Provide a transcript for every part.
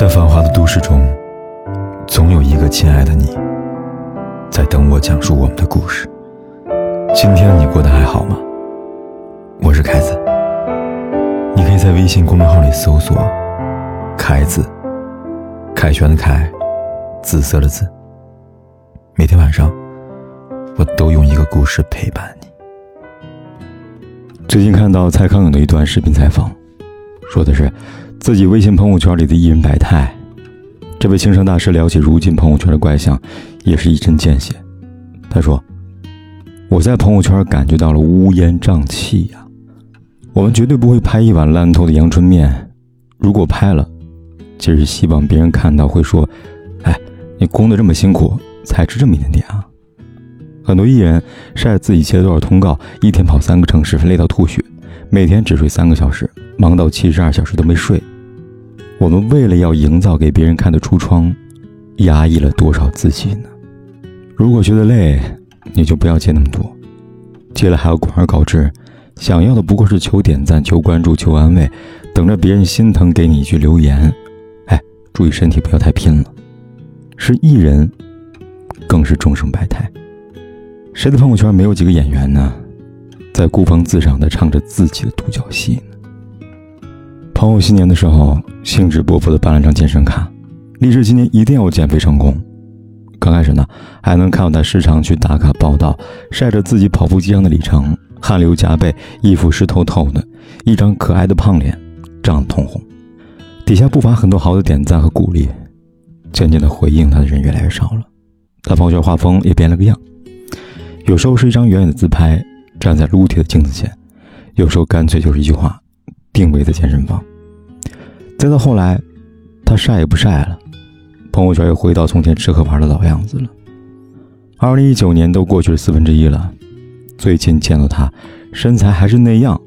在繁华的都市中，总有一个亲爱的你，在等我讲述我们的故事。今天你过得还好吗？我是凯子，你可以在微信公众号里搜索“凯子”，凯旋的凯，紫色的紫。每天晚上，我都用一个故事陪伴你。最近看到蔡康永的一段视频采访，说的是。自己微信朋友圈里的艺人百态，这位情商大师聊起如今朋友圈的怪象，也是一针见血。他说：“我在朋友圈感觉到了乌烟瘴气呀。我们绝对不会拍一碗烂透的阳春面，如果拍了，其实希望别人看到会说：‘哎，你工作这么辛苦，才吃这么一点点啊。’很多艺人晒自己接多少通告，一天跑三个城市，累到吐血，每天只睡三个小时，忙到七十二小时都没睡。”我们为了要营造给别人看的橱窗，压抑了多少自己呢？如果觉得累，你就不要接那么多，接了还要广而告之，想要的不过是求点赞、求关注、求安慰，等着别人心疼给你一句留言。哎，注意身体，不要太拼了。是艺人，更是众生百态。谁的朋友圈没有几个演员呢？在孤芳自赏的唱着自己的独角戏呢？朋友新年的时候，兴致勃勃地办了张健身卡，立志今年一定要减肥成功。刚开始呢，还能看到他时常去打卡报道，晒着自己跑步机上的里程，汗流浃背，衣服湿透透的，一张可爱的胖脸，涨得通红。底下不乏很多好的点赞和鼓励。渐渐的，回应他的人越来越少了，他朋友圈画风也变了个样，有时候是一张远远的自拍，站在撸铁的镜子前；有时候干脆就是一句话，定位在健身房。再到后来，他晒也不晒了，朋友圈又回到从前吃喝玩的老样子了。二零一九年都过去了四分之一了，最近见到他，身材还是那样，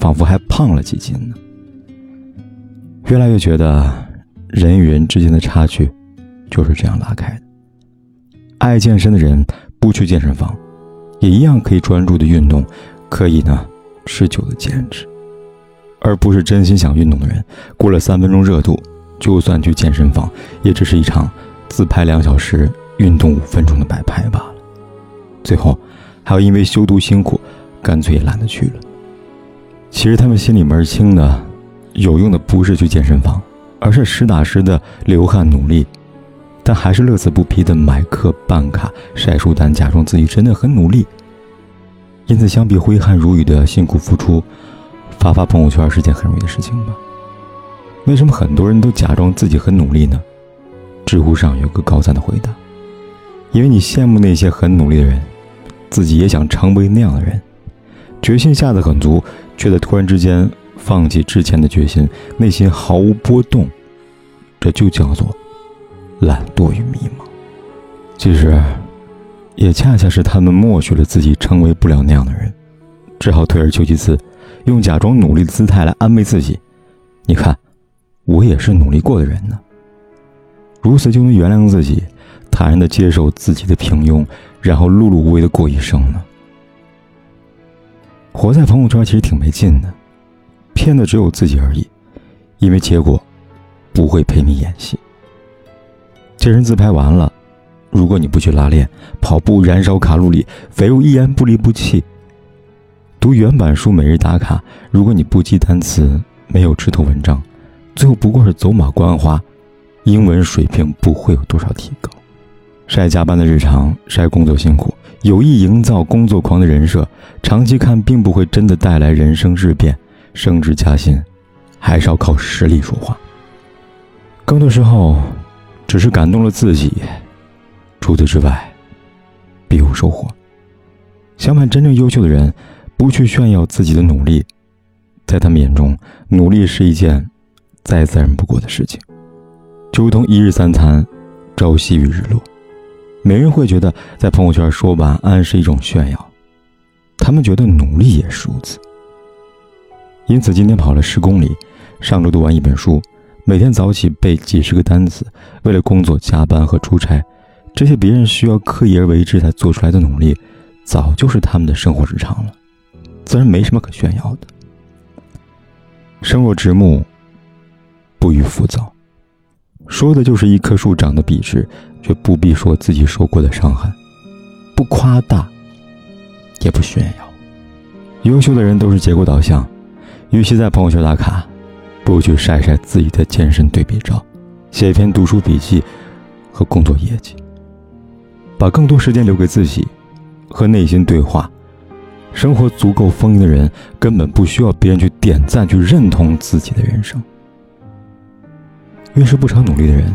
仿佛还胖了几斤呢。越来越觉得，人与人之间的差距，就是这样拉开的。爱健身的人不去健身房，也一样可以专注的运动，可以呢持久的坚持。而不是真心想运动的人，过了三分钟热度，就算去健身房，也只是一场自拍两小时、运动五分钟的摆拍罢了。最后，还要因为修图辛苦，干脆也懒得去了。其实他们心里门清的，有用的不是去健身房，而是实打实的流汗努力，但还是乐此不疲的买课办卡、晒书单，假装自己真的很努力。因此，相比挥汗如雨的辛苦付出。发发朋友圈是件很容易的事情吧？为什么很多人都假装自己很努力呢？知乎上有个高赞的回答：因为你羡慕那些很努力的人，自己也想成为那样的人，决心下得很足，却在突然之间放弃之前的决心，内心毫无波动，这就叫做懒惰与迷茫。其实，也恰恰是他们默许了自己成为不了那样的人，只好退而求其次。用假装努力的姿态来安慰自己，你看，我也是努力过的人呢。如此就能原谅自己，坦然的接受自己的平庸，然后碌碌无为的过一生呢。活在朋友圈其实挺没劲的，骗的只有自己而已，因为结果不会陪你演戏。健身自拍完了，如果你不去拉练、跑步、燃烧卡路里，肥肉依然不离不弃。读原版书，每日打卡。如果你不记单词，没有吃透文章，最后不过是走马观花，英文水平不会有多少提高。晒加班的日常，晒工作辛苦，有意营造工作狂的人设，长期看并不会真的带来人生质变、升职加薪，还是要靠实力说话。更多时候，只是感动了自己，除此之外，别无收获。相反，真正优秀的人。不去炫耀自己的努力，在他们眼中，努力是一件再自然不过的事情，就如同一日三餐、朝夕与日落。没人会觉得在朋友圈说晚安是一种炫耀，他们觉得努力也是如此。因此，今天跑了十公里，上周读完一本书，每天早起背几十个单词，为了工作加班和出差，这些别人需要刻意而为之才做出来的努力，早就是他们的生活日常了。自然没什么可炫耀的。生若直木，不予浮躁。说的就是一棵树长得笔直，却不必说自己受过的伤害，不夸大，也不炫耀。优秀的人都是结果导向，与其在朋友圈打卡，不如去晒晒自己的健身对比照，写一篇读书笔记和工作业绩，把更多时间留给自己，和内心对话。生活足够丰盈的人，根本不需要别人去点赞、去认同自己的人生。越是不常努力的人，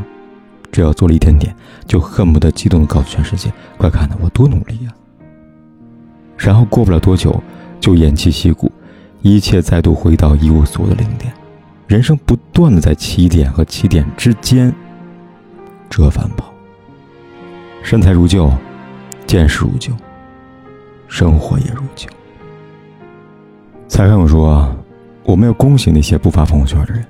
只要做了一点点，就恨不得激动的告诉全世界：“快看呐，我多努力呀！”然后过不了多久，就偃旗息鼓，一切再度回到一无所有的零点。人生不断的在起点和起点之间折返跑。身材如旧，见识如旧。生活也如旧。蔡康永说：“我们要恭喜那些不发朋友圈的人，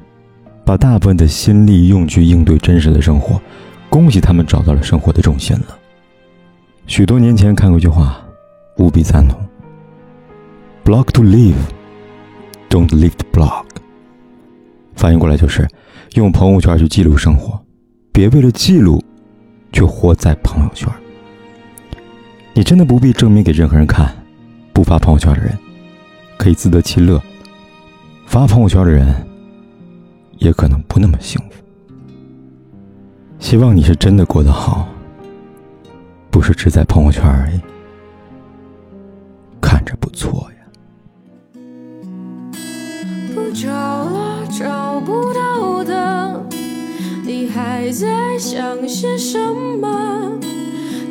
把大部分的心力用去应对真实的生活，恭喜他们找到了生活的重心了。”许多年前看过一句话，无比赞同：“Block to live, don't live the block。”翻译过来就是：用朋友圈去记录生活，别为了记录，却活在朋友圈。你真的不必证明给任何人看，不发朋友圈的人可以自得其乐，发朋友圈的人也可能不那么幸福。希望你是真的过得好，不是只在朋友圈而已，看着不错呀。找了，找不到的，你还在想些什么？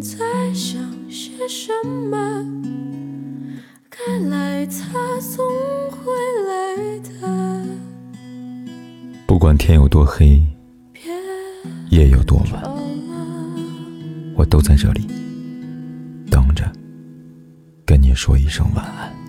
在想些什么？该来他总会来的。不管天有多黑，夜有多晚，我都在这里等着，跟你说一声晚安。